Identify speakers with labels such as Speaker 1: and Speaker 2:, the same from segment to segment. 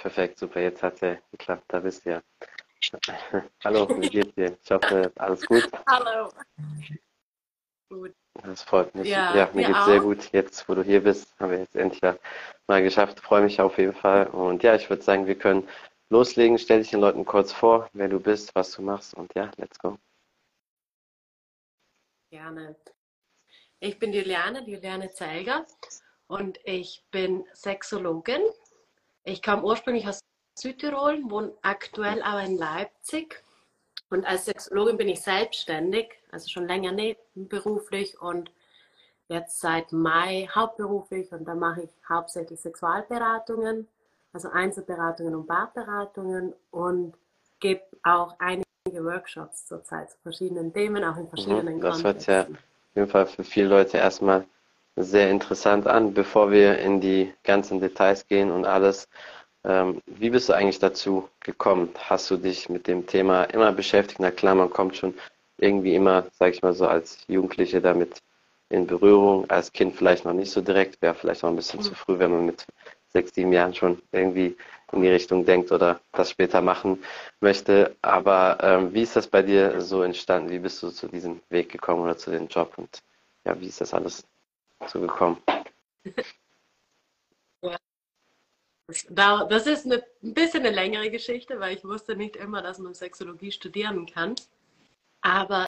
Speaker 1: Perfekt, super. Jetzt hat es ja geklappt. Da bist du ja. Hallo, wie geht's dir? Ich hoffe, alles gut.
Speaker 2: Hallo. Gut.
Speaker 1: Das freut mich.
Speaker 2: Ja,
Speaker 1: Ja, mir geht's sehr
Speaker 2: auch.
Speaker 1: gut. Jetzt, wo du hier bist, haben wir jetzt endlich mal geschafft. Freue mich auf jeden Fall. Und ja, ich würde sagen, wir können loslegen. Stell dich den Leuten kurz vor, wer du bist, was du machst. Und ja, let's go.
Speaker 2: Gerne. Ich bin Juliane, Juliane Zelger und ich bin Sexologin. Ich komme ursprünglich aus Südtirol, wohne aktuell aber in Leipzig. Und als Sexologin bin ich selbstständig, also schon länger nebenberuflich und jetzt seit Mai hauptberuflich. Und da mache ich hauptsächlich Sexualberatungen, also Einzelberatungen und Paarberatungen und gebe auch einige Workshops zurzeit zu verschiedenen Themen, auch in verschiedenen
Speaker 1: Mhm. Das sich ja auf jeden Fall für viele Leute erstmal sehr interessant an. Bevor wir in die ganzen Details gehen und alles, ähm, wie bist du eigentlich dazu gekommen? Hast du dich mit dem Thema immer beschäftigt? Na klar, man kommt schon irgendwie immer, sag ich mal so, als Jugendliche damit in Berührung, als Kind vielleicht noch nicht so direkt, wäre vielleicht noch ein bisschen zu früh, wenn man mit sechs, sieben Jahren schon irgendwie in die Richtung denkt oder das später machen möchte. Aber ähm, wie ist das bei dir so entstanden? Wie bist du zu diesem Weg gekommen oder zu dem Job? Und ja, wie ist das alles so gekommen?
Speaker 2: Ja. Das ist eine, ein bisschen eine längere Geschichte, weil ich wusste nicht immer, dass man Sexologie studieren kann. Aber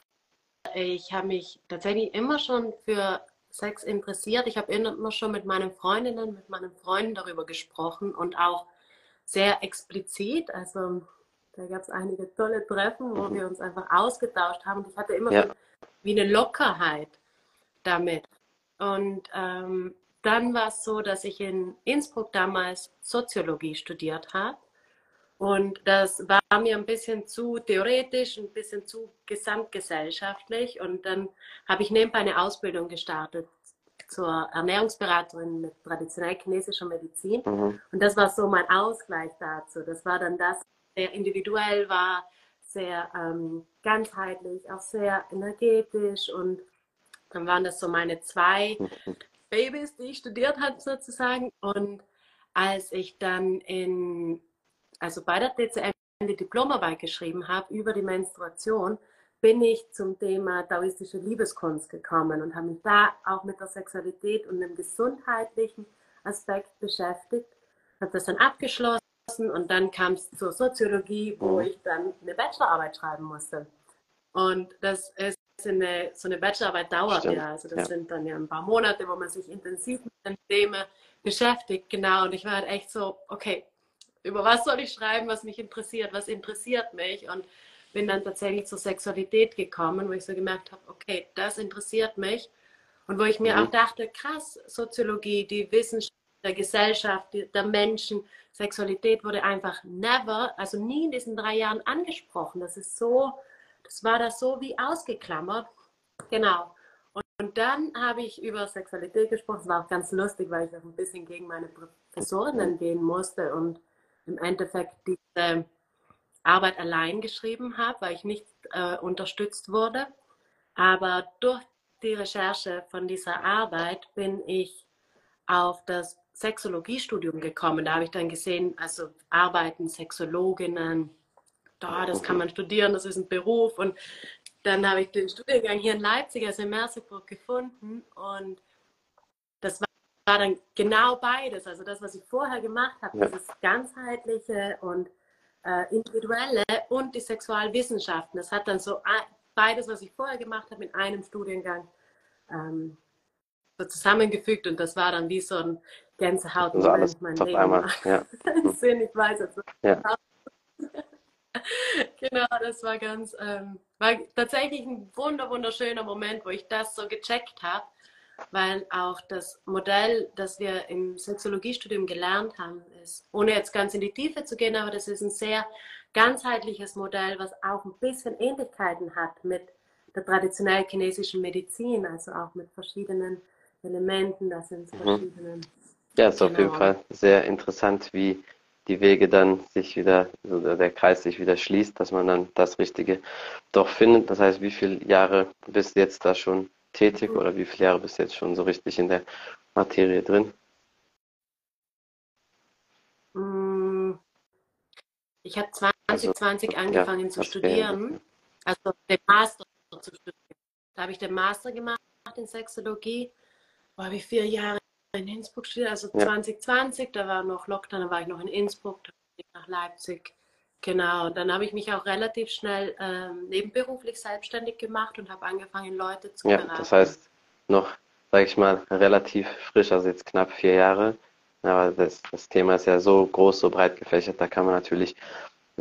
Speaker 2: ich habe mich tatsächlich immer schon für Sex interessiert. Ich habe immer schon mit meinen Freundinnen, mit meinen Freunden darüber gesprochen und auch sehr explizit. Also da gab es einige tolle Treffen, wo wir uns einfach ausgetauscht haben. Und ich hatte immer
Speaker 1: Ja.
Speaker 2: wie eine Lockerheit damit. Und ähm, dann war es so, dass ich in Innsbruck damals Soziologie studiert habe. Und das war mir ein bisschen zu theoretisch, ein bisschen zu gesamtgesellschaftlich. Und dann habe ich nebenbei eine Ausbildung gestartet zur Ernährungsberaterin mit traditionell chinesischer Medizin.
Speaker 1: Mhm.
Speaker 2: Und das war so mein Ausgleich dazu. Das war dann das, sehr individuell war, sehr ähm, ganzheitlich, auch sehr energetisch. Und dann waren das so meine zwei Babys, die ich studiert habe sozusagen. Und als ich dann in, also bei der DCM die Diplomarbeit geschrieben habe über die Menstruation, bin ich zum Thema taoistische Liebeskunst gekommen und habe mich da auch mit der Sexualität und dem gesundheitlichen Aspekt beschäftigt. Habe das dann abgeschlossen und dann kam es zur Soziologie, wo
Speaker 1: Mhm.
Speaker 2: ich dann eine Bachelorarbeit schreiben musste. Und das ist eine, so eine Bachelorarbeit dauert
Speaker 1: Stimmt,
Speaker 2: ja, also das
Speaker 1: ja.
Speaker 2: sind dann ja ein paar Monate, wo man sich intensiv mit den Themen beschäftigt, genau. Und ich war halt echt so, okay, über was soll ich schreiben, was mich interessiert, was interessiert mich und bin dann tatsächlich zur Sexualität gekommen, wo ich so gemerkt habe, okay, das interessiert mich und wo ich mir
Speaker 1: Mhm.
Speaker 2: auch dachte, krass, Soziologie, die Wissenschaft der Gesellschaft, der Menschen, Sexualität wurde einfach never, also nie in diesen drei Jahren angesprochen. Das ist so, das war da so wie ausgeklammert. Genau. Und, und dann habe ich über Sexualität gesprochen. Es war auch ganz lustig, weil ich auch ein bisschen gegen meine Professorinnen gehen musste und im Endeffekt diese Arbeit allein geschrieben habe, weil ich nicht äh, unterstützt wurde. Aber durch die Recherche von dieser Arbeit bin ich auf das Sexologiestudium gekommen. Da habe ich dann gesehen, also arbeiten Sexologinnen, da, das kann man studieren, das ist ein Beruf. Und dann habe ich den Studiengang hier in Leipzig, also in Merseburg, gefunden. Und das war, war dann genau beides. Also das, was ich vorher gemacht habe,
Speaker 1: Ja.
Speaker 2: dieses ganzheitliche und äh, individuelle und die Sexualwissenschaften. Das hat dann so beides, was ich vorher gemacht habe, in einem Studiengang ähm, so zusammengefügt. Und das war dann wie so ein Gänsehaut
Speaker 1: Also alles
Speaker 2: mein
Speaker 1: auf
Speaker 2: Leben
Speaker 1: einmal. Ja.
Speaker 2: Sinn. Ich weiß jetzt
Speaker 1: Ja.
Speaker 2: Genau, das war ganz, ähm, war tatsächlich ein wunder, wunderschöner Moment, wo ich das so gecheckt habe, weil auch das Modell, das wir im Sexologiestudium gelernt haben, ist, ohne jetzt ganz in die Tiefe zu gehen, aber das ist ein sehr ganzheitliches Modell, was auch ein bisschen Ähnlichkeiten hat mit der traditionell chinesischen Medizin, also auch mit verschiedenen Elementen, da sind
Speaker 1: Mhm.
Speaker 2: verschiedene.
Speaker 1: Ja, ist auf jeden
Speaker 2: Genau.
Speaker 1: Fall sehr interessant, wie die Wege dann sich wieder, oder der Kreis sich wieder schließt, dass man dann das Richtige doch findet. Das heißt, wie viele Jahre bist du jetzt da schon tätig oder wie viele Jahre bist du jetzt schon so richtig in der Materie drin?
Speaker 2: Mm, Ich habe 2020 also, angefangen ja, zu studieren, also den Master zu studieren. Da habe ich den Master gemacht in Sexologie. Da habe ich vier Jahre in Innsbruck studiert, also ja. 2020, da war noch Lockdown, da war ich noch in Innsbruck, dann bin ich nach Leipzig. Genau, und dann habe ich mich auch relativ schnell ähm, nebenberuflich selbstständig gemacht und habe angefangen, Leute zu
Speaker 1: ja, beraten. Das heißt, noch, sage ich mal, relativ frisch, also jetzt knapp vier Jahre. Aber das, das Thema ist ja so groß, so breit gefächert, da kann man natürlich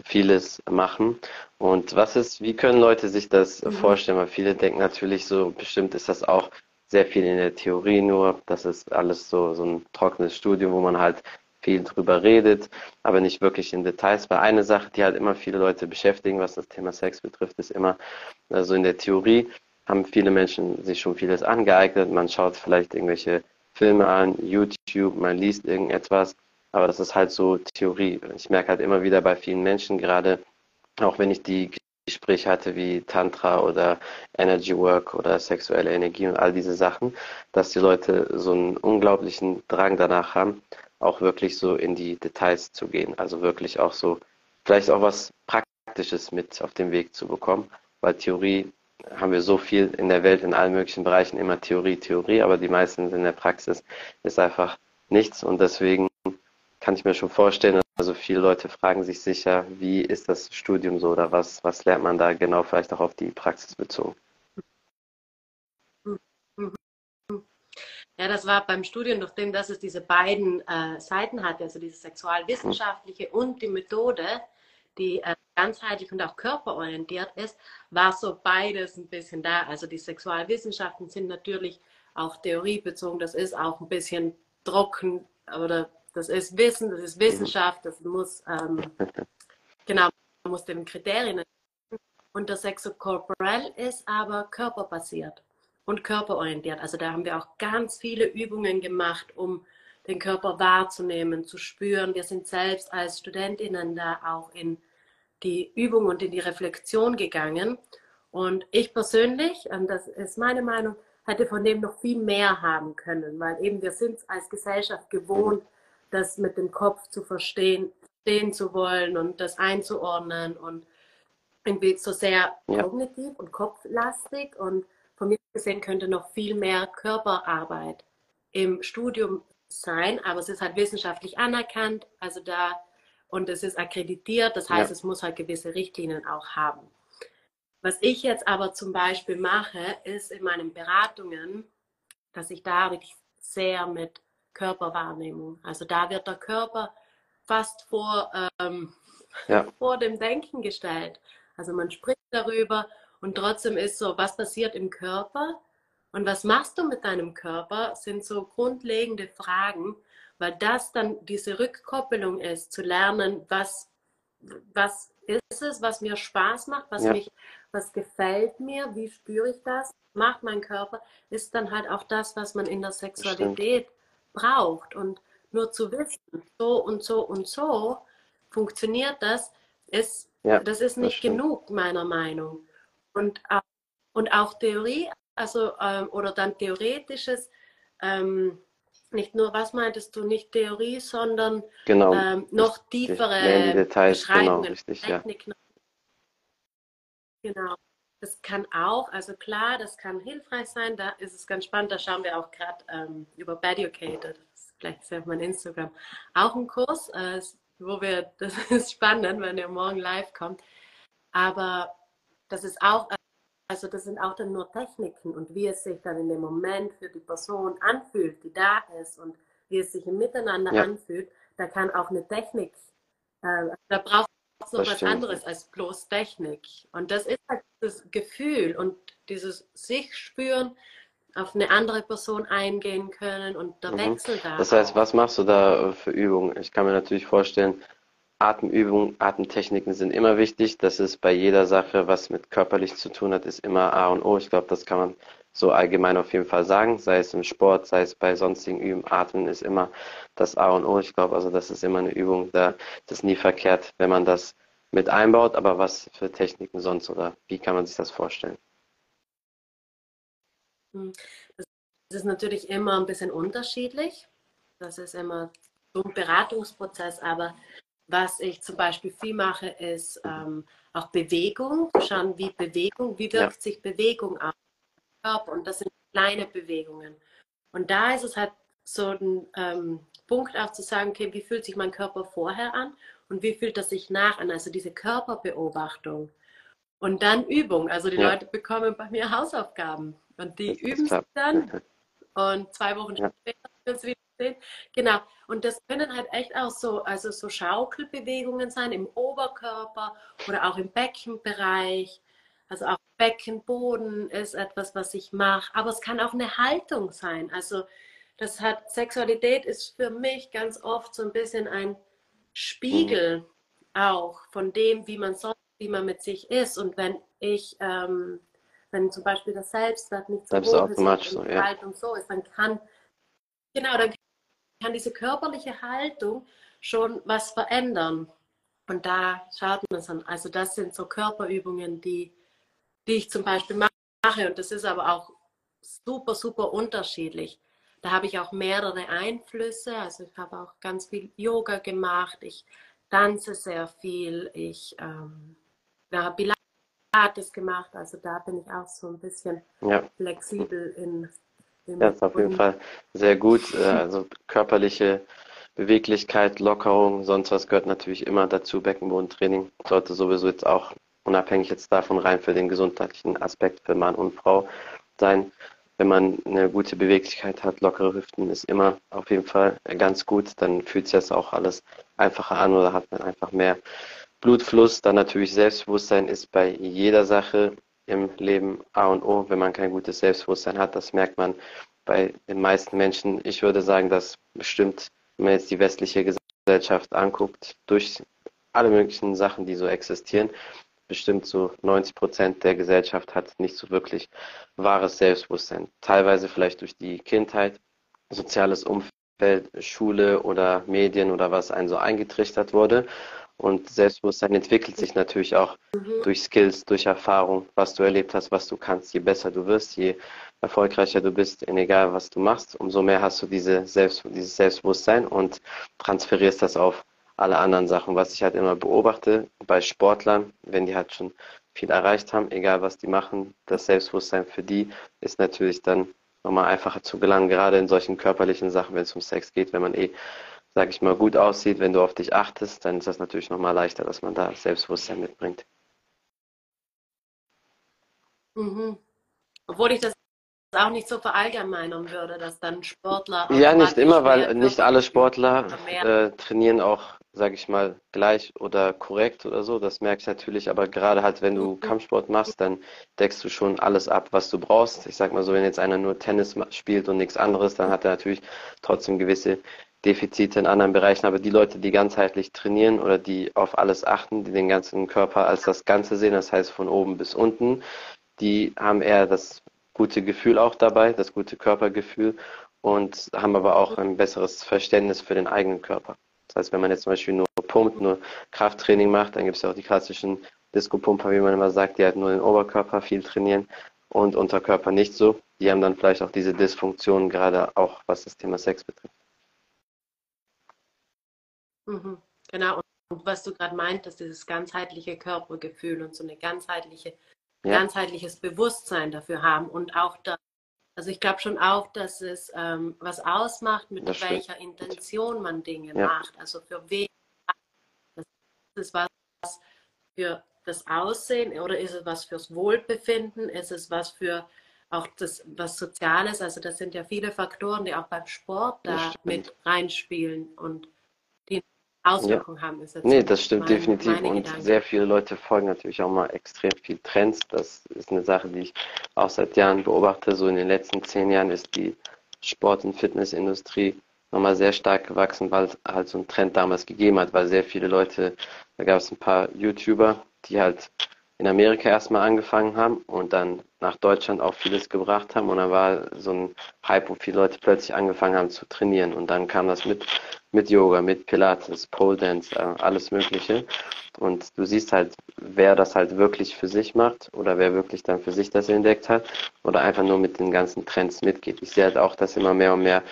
Speaker 1: vieles machen. Und was ist, wie können Leute sich das mhm. vorstellen? Weil viele denken natürlich so, bestimmt ist das auch sehr viel in der Theorie nur. Das ist alles so, so ein trockenes Studium, wo man halt viel drüber redet, aber nicht wirklich in Details. Weil eine Sache, die halt immer viele Leute beschäftigen, was das Thema Sex betrifft, ist immer, also in der Theorie haben viele Menschen sich schon vieles angeeignet. Man schaut vielleicht irgendwelche Filme an, YouTube, man liest irgendetwas, aber das ist halt so Theorie. Ich merke halt immer wieder bei vielen Menschen, gerade auch wenn ich die Gespräche hatte wie Tantra oder Energy Work oder sexuelle Energie und all diese Sachen, dass die Leute so einen unglaublichen Drang danach haben, auch wirklich so in die Details zu gehen. Also wirklich auch so, vielleicht auch was Praktisches mit auf den Weg zu bekommen, weil Theorie haben wir so viel in der Welt, in allen möglichen Bereichen, immer Theorie, Theorie, aber die meisten in der Praxis ist einfach nichts und deswegen kann ich mir schon vorstellen, also viele Leute fragen sich sicher, wie ist das Studium so oder was, was lernt man da genau vielleicht auch auf die Praxis bezogen?
Speaker 2: Ja, das war beim Studium, nachdem dass es diese beiden äh, Seiten hatte, also diese sexualwissenschaftliche und die Methode, die äh, ganzheitlich und auch körperorientiert ist, war so beides ein bisschen da. Also die Sexualwissenschaften sind natürlich auch theoriebezogen, das ist auch ein bisschen trocken oder das ist Wissen, das ist Wissenschaft, das muss, ähm, genau, man muss den Kriterien. Und das Sexocorporal ist aber körperbasiert und körperorientiert. Also da haben wir auch ganz viele Übungen gemacht, um den Körper wahrzunehmen, zu spüren. Wir sind selbst als Studentinnen da auch in die Übung und in die Reflexion gegangen. Und ich persönlich, und das ist meine Meinung, hätte von dem noch viel mehr haben können, weil eben wir sind als Gesellschaft gewohnt, das mit dem Kopf zu verstehen, verstehen zu wollen und das einzuordnen und irgendwie so sehr ja. kognitiv und kopflastig und von mir gesehen könnte noch viel mehr Körperarbeit im Studium sein, aber es ist halt wissenschaftlich anerkannt, also da und es ist akkreditiert, das heißt, ja. es muss halt gewisse Richtlinien auch haben. Was ich jetzt aber zum Beispiel mache, ist in meinen Beratungen, dass ich da wirklich sehr mit Körperwahrnehmung, also da wird der Körper fast vor, ähm, ja. vor dem Denken gestellt. Also man spricht darüber und trotzdem ist so, was passiert im Körper und was machst du mit deinem Körper, sind so grundlegende Fragen, weil das dann diese Rückkoppelung ist, zu lernen, was, was ist es, was mir Spaß macht, was ja. mich, was gefällt mir, wie spüre ich das, macht mein Körper, ist dann halt auch das, was man in der Sexualität braucht. Und nur zu wissen, so und so und so funktioniert das, ist, ja, das ist nicht das genug, meiner Meinung. Und, und auch Theorie, also ähm, oder dann theoretisches, ähm, nicht nur, was meintest du, nicht Theorie, sondern
Speaker 1: genau.
Speaker 2: ähm, noch tiefere Details, genau, Beschreibungen, genau, richtig, Technik. Ja. Genau. Das kann auch, also klar, das kann hilfreich sein. Da ist es ganz spannend. Da schauen wir auch gerade ähm, über Beducated. Das ist gleich auf meinem Instagram. Auch ein Kurs, äh, wo wir, das ist spannend, wenn ihr morgen live kommt. Aber das ist auch, also das sind auch dann nur Techniken und wie es sich dann in dem Moment für die Person anfühlt, die da ist und wie es sich im Miteinander ja. anfühlt, da kann auch eine Technik, äh, da braucht es noch was anderes als bloß Technik. Und das ist halt das Gefühl und dieses sich spüren, auf eine andere Person eingehen können und der mhm. Wechsel da.
Speaker 1: Das heißt, was machst du da für Übungen? Ich kann mir natürlich vorstellen, Atemübungen, Atemtechniken sind immer wichtig. Das ist bei jeder Sache, was mit körperlich zu tun hat, ist immer A und O. Ich glaube, das kann man so allgemein auf jeden Fall sagen. Sei es im Sport, sei es bei sonstigen Üben. Atmen ist immer das A und O. Ich glaube, also das ist immer eine Übung, da das ist nie verkehrt, wenn man das mit einbaut. Aber was für Techniken sonst oder wie kann man sich das vorstellen?
Speaker 2: Hm, das ist natürlich immer ein bisschen unterschiedlich. Das ist immer so ein Beratungsprozess, aber was ich zum Beispiel viel mache, ist ähm, auch Bewegung. Schauen, wie Bewegung, wie wirkt ja. sich Bewegung den Körper und das sind kleine Bewegungen. Und da ist es halt so ein ähm, Punkt auch zu sagen, okay, wie fühlt sich mein Körper vorher an und wie fühlt er sich nach an? Also diese Körperbeobachtung. Und dann Übung. Also die ja. Leute bekommen bei mir Hausaufgaben und die üben sich dann. Und zwei Wochen ja. später können sie wieder sehen. Genau. Und das können halt echt auch so, also so Schaukelbewegungen sein im Oberkörper oder auch im Beckenbereich. Also auch Beckenboden ist etwas, was ich mache. Aber es kann auch eine Haltung sein. Also das hat, Sexualität ist für mich ganz oft so ein bisschen ein Spiegel mhm. auch von dem, wie man sonst, wie man mit sich ist. Und wenn ich, ähm, wenn zum Beispiel das Selbstwert nicht so hoch ist, und
Speaker 1: so,
Speaker 2: ja. Haltung so ist, dann kann, genau, dann kann diese körperliche Haltung schon was verändern. Und da schaut man es an. Also das sind so Körperübungen, die, die ich zum Beispiel mache. Und das ist aber auch super, super unterschiedlich. Da habe ich auch mehrere Einflüsse. Also ich habe auch ganz viel Yoga gemacht. Ich tanze sehr viel. Ich ähm, habe Pilates gemacht. Also da bin ich auch so ein bisschen ja. flexibel in.
Speaker 1: in ja, ist auf jeden Fall sehr gut. Äh, also körperliche Beweglichkeit, Lockerung, sonst was gehört natürlich immer dazu. Beckenbodentraining sollte sowieso jetzt auch unabhängig jetzt davon rein für den gesundheitlichen Aspekt für Mann und Frau sein wenn man eine gute Beweglichkeit hat, lockere Hüften ist immer auf jeden Fall ganz gut. Dann fühlt sich das auch alles einfacher an oder hat man einfach mehr Blutfluss. Dann natürlich Selbstbewusstsein ist bei jeder Sache im Leben A und O. Wenn man kein gutes Selbstbewusstsein hat, das merkt man bei den meisten Menschen. Ich würde sagen, dass bestimmt, wenn man jetzt die westliche Gesellschaft anguckt, durch alle möglichen Sachen, die so existieren, bestimmt so 90 Prozent der Gesellschaft hat nicht so wirklich wahres Selbstbewusstsein. Teilweise vielleicht durch die Kindheit, soziales Umfeld, Schule oder Medien oder was einen so eingetrichtert wurde. Und Selbstbewusstsein entwickelt sich natürlich auch mhm. durch Skills, durch Erfahrung, was du erlebt hast, was du kannst. Je besser du wirst, je erfolgreicher du bist, in egal was du machst, umso mehr hast du diese Selbst, dieses Selbstbewusstsein und transferierst das auf alle anderen Sachen. Was ich halt immer beobachte bei Sportlern, wenn die halt schon viel erreicht haben, egal was die machen, das Selbstbewusstsein für die ist natürlich dann nochmal einfacher zu gelangen, gerade in solchen körperlichen Sachen, wenn es um Sex geht, wenn man eh, sag ich mal, gut aussieht, wenn du auf dich achtest, dann ist das natürlich nochmal leichter, dass man da Selbstbewusstsein mitbringt.
Speaker 2: Mhm. Obwohl ich das auch nicht so verallgemeinern würde, dass dann Sportler.
Speaker 1: Ja, nicht immer, weil nicht alle Sportler äh, trainieren auch sage ich mal, gleich oder korrekt oder so. Das merke ich natürlich, aber gerade halt, wenn du mhm. Kampfsport machst, dann deckst du schon alles ab, was du brauchst. Ich sag mal so, wenn jetzt einer nur Tennis spielt und nichts anderes, dann hat er natürlich trotzdem gewisse Defizite in anderen Bereichen. Aber die Leute, die ganzheitlich trainieren oder die auf alles achten, die den ganzen Körper als das Ganze sehen, das heißt von oben bis unten, die haben eher das gute Gefühl auch dabei, das gute Körpergefühl und haben aber auch ein besseres Verständnis für den eigenen Körper. Das heißt, wenn man jetzt zum Beispiel nur pumpt, nur Krafttraining macht, dann gibt es ja auch die klassischen Disco-Pumper, wie man immer sagt, die halt nur den Oberkörper viel trainieren und Unterkörper nicht so. Die haben dann vielleicht auch diese Dysfunktionen, gerade auch was das Thema Sex betrifft.
Speaker 2: Mhm, genau. Und was du gerade meintest, dieses ganzheitliche Körpergefühl und so eine ganzheitliche, ja. ganzheitliches Bewusstsein dafür haben und auch das also ich glaube schon auch, dass es ähm, was ausmacht, mit das welcher stimmt. Intention man Dinge ja. macht. Also für wen das ist was für das Aussehen oder ist es was fürs Wohlbefinden? Ist es was für auch das was Soziales? Also das sind ja viele Faktoren, die auch beim Sport da mit reinspielen und Auswirkungen ja. haben.
Speaker 1: Ist jetzt nee, das stimmt mein, definitiv. Und Gedanken. sehr viele Leute folgen natürlich auch mal extrem viel Trends. Das ist eine Sache, die ich auch seit Jahren beobachte. So in den letzten zehn Jahren ist die Sport- und Fitnessindustrie nochmal sehr stark gewachsen, weil es halt so einen Trend damals gegeben hat, weil sehr viele Leute, da gab es ein paar YouTuber, die halt in Amerika erstmal angefangen haben und dann nach Deutschland auch vieles gebracht haben und dann war so ein Hype, wo viele Leute plötzlich angefangen haben zu trainieren und dann kam das mit mit Yoga, mit Pilates, Pole Dance, äh, alles Mögliche. Und du siehst halt, wer das halt wirklich für sich macht oder wer wirklich dann für sich das entdeckt hat oder einfach nur mit den ganzen Trends mitgeht. Ich sehe halt auch, dass immer mehr und mehr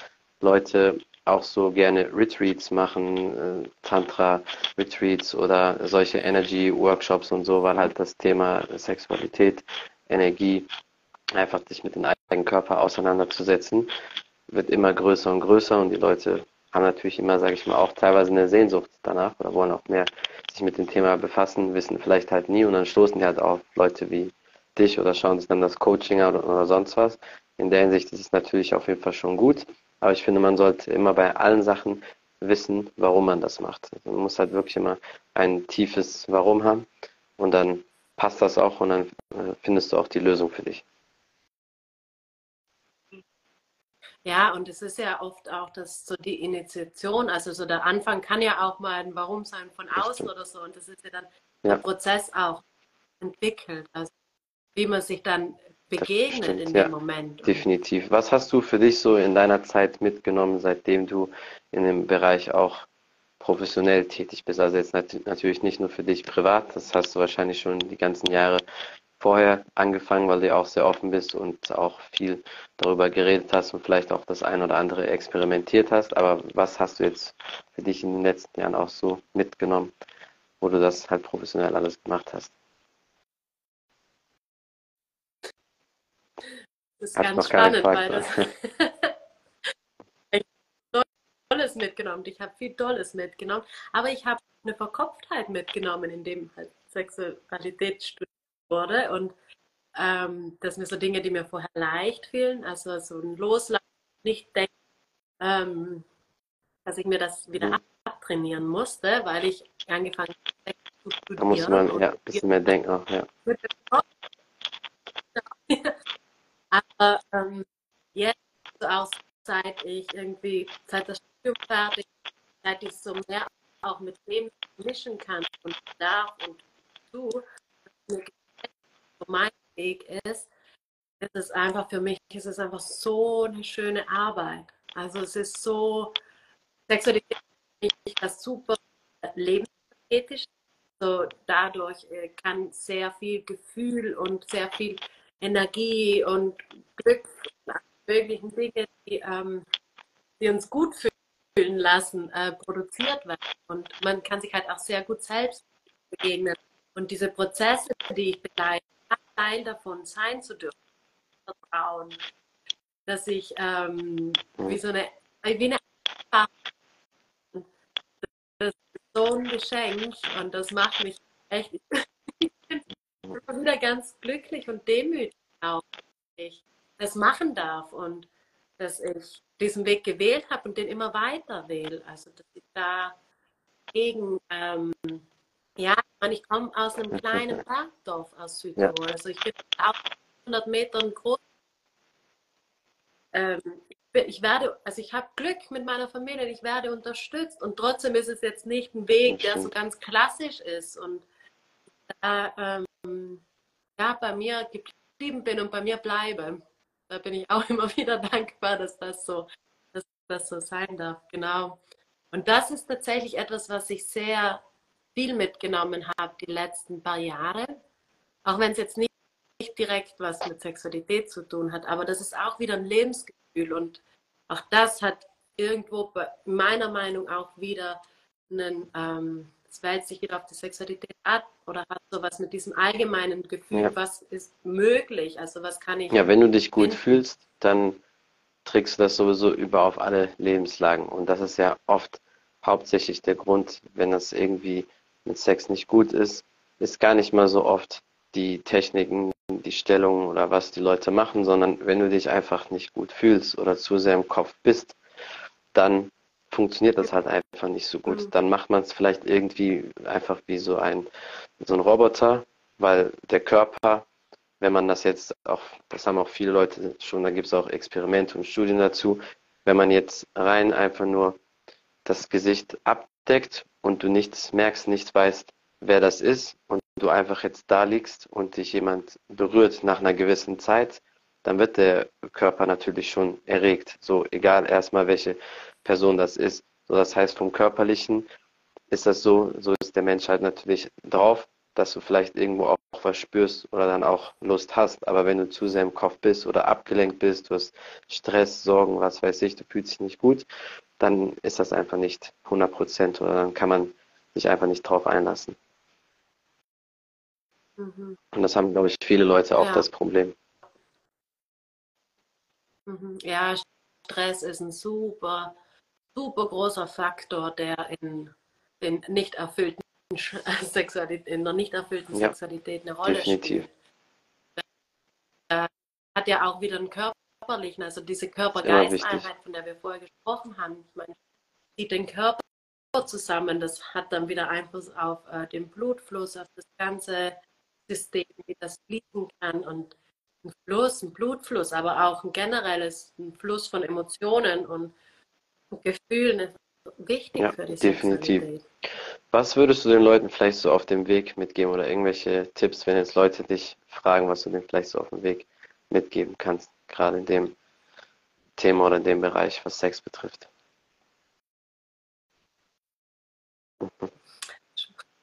Speaker 1: Leute auch so gerne Retreats machen, äh, Tantra-Retreats oder solche Energy-Workshops und so, weil halt das Thema Sexualität, Energie, einfach sich mit dem eigenen Körper auseinanderzusetzen, wird immer größer und größer und die Leute haben natürlich immer, sage ich mal, auch teilweise eine Sehnsucht danach oder wollen auch mehr sich mit dem Thema befassen, wissen vielleicht halt nie und dann stoßen die halt auf Leute wie dich oder schauen sich dann das Coaching an oder, sonst was. In der Hinsicht ist es natürlich auf jeden Fall schon gut, aber ich finde, man sollte immer bei allen Sachen wissen, warum man das macht. Also man muss halt wirklich immer ein tiefes Warum haben und dann passt das auch und dann äh, findest du auch die Lösung für dich.
Speaker 2: Ja, und es ist ja oft auch das so die Initiation, also so der Anfang kann ja auch mal ein Warum sein von außen oder so. Und das ist ja dann ja. der Prozess auch entwickelt, also wie man sich dann begegnet stimmt, in dem ja, Moment.
Speaker 1: Definitiv. Was hast du für dich so in deiner Zeit mitgenommen, seitdem du in dem Bereich auch professionell tätig bist? Also jetzt nat natürlich nicht nur für dich privat, das hast du wahrscheinlich schon die ganzen Jahre vorher angefangen, weil du auch sehr offen bist und auch viel darüber geredet hast und vielleicht auch das ein oder andere experimentiert hast. Aber was hast du jetzt für dich in den letzten Jahren auch so mitgenommen, wo du das halt professionell alles gemacht hast?
Speaker 2: Das ist Hat ganz spannend, weil das Tolles mitgenommen. Ich habe viel Tolles mitgenommen, aber ich habe eine Verkopftheit mitgenommen, in dem halt Sexualität studiert wurde und ähm, das sind so Dinge, die mir vorher leicht fielen, also so ein Loslassen, nicht denken, ähm, dass ich mir das wieder mhm. abtrainieren musste, weil ich angefangen habe
Speaker 1: zu studieren. Da muss man ja ein bisschen mehr denken auch, ja.
Speaker 2: Aber ähm, jetzt, so auch seit ich irgendwie, seit das Seit ich so mehr auch mit dem mischen kann und darf und tue, mir mein Weg ist, ist es einfach für mich, ist es einfach so eine schöne Arbeit. Also es ist so, Sexualität ist das super lebensästhetisch. So dadurch äh, kann sehr viel Gefühl und sehr viel Energie und Glück, möglichen Dinge, die, ähm, die uns gut fühlen lassen, äh, produziert werden. Und man kann sich halt auch sehr gut selbst begegnen. Und diese Prozesse, die ich begleite, Teil davon sein zu dürfen. Vertrauen. Dass ich ähm, wie so eine, wie eine das ist so ein Geschenk und das macht mich echt wieder ganz glücklich und demütig auch, dass ich das machen darf und dass ich diesen Weg gewählt habe und den immer weiter wähle. Also dass ich da gegen ähm, ja, ich komme aus einem kleinen Bergdorf aus Südtirol. Ja. Also ich bin auf 100 Metern groß. Ähm, ich werde, also ich habe Glück mit meiner Familie, ich werde unterstützt und trotzdem ist es jetzt nicht ein Weg, der so ganz klassisch ist und äh, ähm, ja, bei mir geblieben bin und bei mir bleibe. Da bin ich auch immer wieder dankbar, dass das so, dass das so sein darf. Genau. Und das ist tatsächlich etwas, was ich sehr viel mitgenommen habe die letzten paar Jahre. Auch wenn es jetzt nicht, nicht direkt was mit Sexualität zu tun hat, aber das ist auch wieder ein Lebensgefühl und auch das hat irgendwo meiner Meinung auch wieder einen, ähm, es wälzt sich wieder auf die Sexualität ab oder hat sowas mit diesem allgemeinen Gefühl, ja. was ist möglich, also was kann ich.
Speaker 1: Ja, wenn du dich gut fühlst, dann trägst du das sowieso über auf alle Lebenslagen und das ist ja oft hauptsächlich der Grund, wenn das irgendwie mit Sex nicht gut ist, ist gar nicht mal so oft die Techniken, die Stellungen oder was die Leute machen, sondern wenn du dich einfach nicht gut fühlst oder zu sehr im Kopf bist, dann funktioniert das halt einfach nicht so gut. Mhm. Dann macht man es vielleicht irgendwie einfach wie so ein, so ein Roboter, weil der Körper, wenn man das jetzt auch, das haben auch viele Leute schon, da gibt es auch Experimente und Studien dazu, wenn man jetzt rein einfach nur das Gesicht abdeckt und du nichts merkst, nichts weißt, wer das ist und du einfach jetzt da liegst und dich jemand berührt nach einer gewissen Zeit, dann wird der Körper natürlich schon erregt. So egal erstmal welche Person das ist. So das heißt vom körperlichen ist das so, so ist der Mensch halt natürlich drauf, dass du vielleicht irgendwo auch was spürst oder dann auch Lust hast. Aber wenn du zu sehr im Kopf bist oder abgelenkt bist, du hast Stress, Sorgen, was weiß ich, du fühlst dich nicht gut, dann ist das einfach nicht 100 Prozent oder dann kann man sich einfach nicht drauf einlassen. Mhm. Und das haben, glaube ich, viele Leute auch ja. das Problem.
Speaker 2: Mhm. Ja, Stress ist ein super, super großer Faktor, der in, in nicht erfüllten Sexualität, in der nicht erfüllten ja, Sexualität eine Rolle definitiv. spielt. Äh, hat ja auch wieder einen körperlichen, also diese Körper-Geist-Einheit, von der wir vorher gesprochen haben. Ich meine, zieht den Körper zusammen, das hat dann wieder Einfluss auf äh, den Blutfluss, auf das ganze System, wie das fließen kann und ein Fluss, ein Blutfluss, aber auch ein generelles ein Fluss von Emotionen und Gefühlen ist wichtig ja, für die
Speaker 1: definitiv. Sexualität. Was würdest du den Leuten vielleicht so auf dem Weg mitgeben oder irgendwelche Tipps, wenn jetzt Leute dich fragen, was du denen vielleicht so auf dem Weg mitgeben kannst, gerade in dem Thema oder in dem Bereich, was Sex betrifft?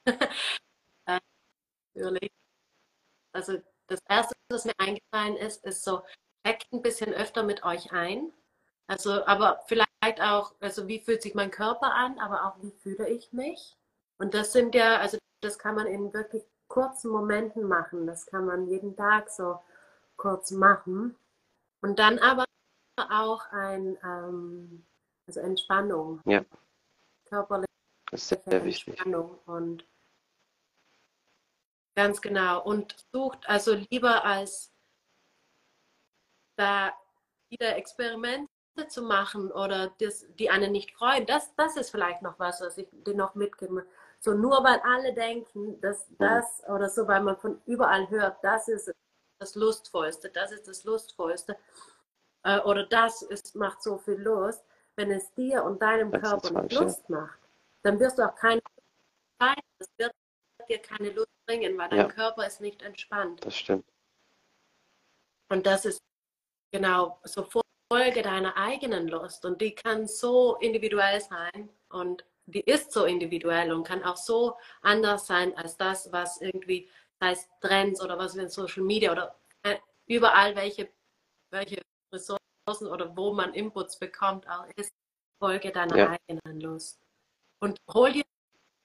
Speaker 2: also das Erste, was mir eingefallen ist, ist so, checkt ein bisschen öfter mit euch ein. Also, aber vielleicht auch, also wie fühlt sich mein Körper an, aber auch wie fühle ich mich? Und das sind ja, also das kann man in wirklich kurzen Momenten machen. Das kann man jeden Tag so kurz machen. Und dann aber auch ein, ähm, also Entspannung.
Speaker 1: Ja.
Speaker 2: Körperliche
Speaker 1: das ist sehr Entspannung.
Speaker 2: Wichtig. Und ganz genau. Und sucht also lieber als da wieder Experimente zu machen oder das, die einen nicht freuen, das, das ist vielleicht noch was, was ich dir noch mitgebe. So nur weil alle denken, dass das oder so, weil man von überall hört, das ist das Lustvollste, das ist das Lustvollste äh, oder das ist, macht so viel Lust, wenn es dir und deinem das Körper nicht Lust macht, dann wirst du auch keine Lust das wird dir keine Lust bringen, weil dein ja. Körper ist nicht entspannt.
Speaker 1: Das stimmt.
Speaker 2: Und das ist genau so Folge deiner eigenen Lust und die kann so individuell sein und die ist so individuell und kann auch so anders sein als das, was irgendwie heißt Trends oder was wir in Social Media oder äh, überall welche, welche Ressourcen oder wo man Inputs bekommt, auch ist Folge deiner ja. eigenen Lust. Und hol dir,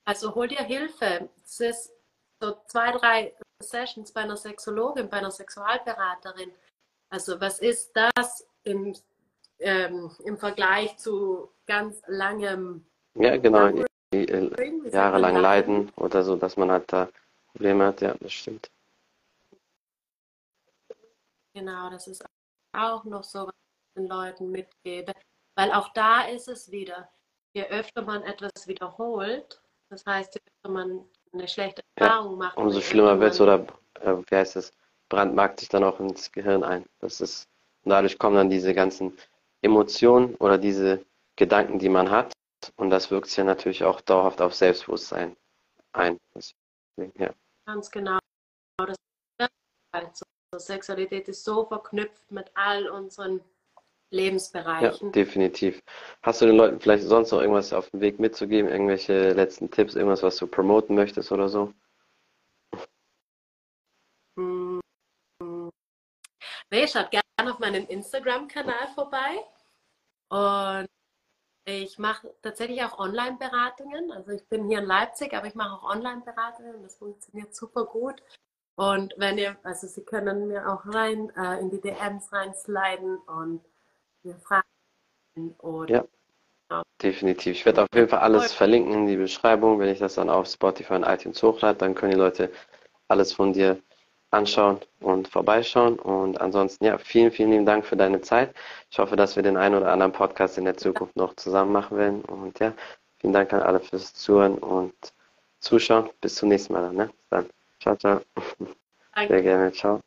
Speaker 2: also hol dir Hilfe. Es ist so zwei, drei Sessions bei einer Sexologin, bei einer Sexualberaterin. Also was ist das im, ähm, im Vergleich zu ganz langem
Speaker 1: ja, genau. Äh, jahrelang leiden oder so, dass man halt da Probleme hat. Ja, das stimmt.
Speaker 2: Genau, das ist auch noch so, was ich den Leuten mitgebe. Weil auch da ist es wieder, je öfter man etwas wiederholt, das heißt, je öfter man eine schlechte Erfahrung ja, macht.
Speaker 1: Umso schlimmer wird es oder, äh, wie heißt es, brandmarkt sich dann auch ins Gehirn ein. Das ist, und dadurch kommen dann diese ganzen Emotionen oder diese Gedanken, die man hat, und das wirkt sich ja natürlich auch dauerhaft auf Selbstbewusstsein ein.
Speaker 2: Deswegen, ja. Ganz genau. Das also, Sexualität ist so verknüpft mit all unseren Lebensbereichen.
Speaker 1: Ja, definitiv. Hast du den Leuten vielleicht sonst noch irgendwas auf dem Weg mitzugeben? Irgendwelche letzten Tipps, irgendwas, was du promoten möchtest oder so?
Speaker 2: Hm. Nee, schaut gerne auf meinem Instagram-Kanal vorbei. Und ich mache tatsächlich auch Online-Beratungen. Also ich bin hier in Leipzig, aber ich mache auch Online-Beratungen. Das funktioniert super gut. Und wenn ihr, also Sie können mir auch rein äh, in die DMs reinsliden und fragen oder
Speaker 1: ja, genau. definitiv. Ich werde auf jeden Fall alles verlinken in die Beschreibung. Wenn ich das dann auf Spotify und iTunes hochlade, dann können die Leute alles von dir anschauen und vorbeischauen. Und ansonsten, ja, vielen, vielen lieben Dank für deine Zeit. Ich hoffe, dass wir den einen oder anderen Podcast in der Zukunft noch zusammen machen werden. Und ja, vielen Dank an alle fürs Zuhören und Zuschauen. Bis zum nächsten Mal. Dann, ne? Bis dann. Ciao, ciao. Danke. Sehr gerne. Ciao.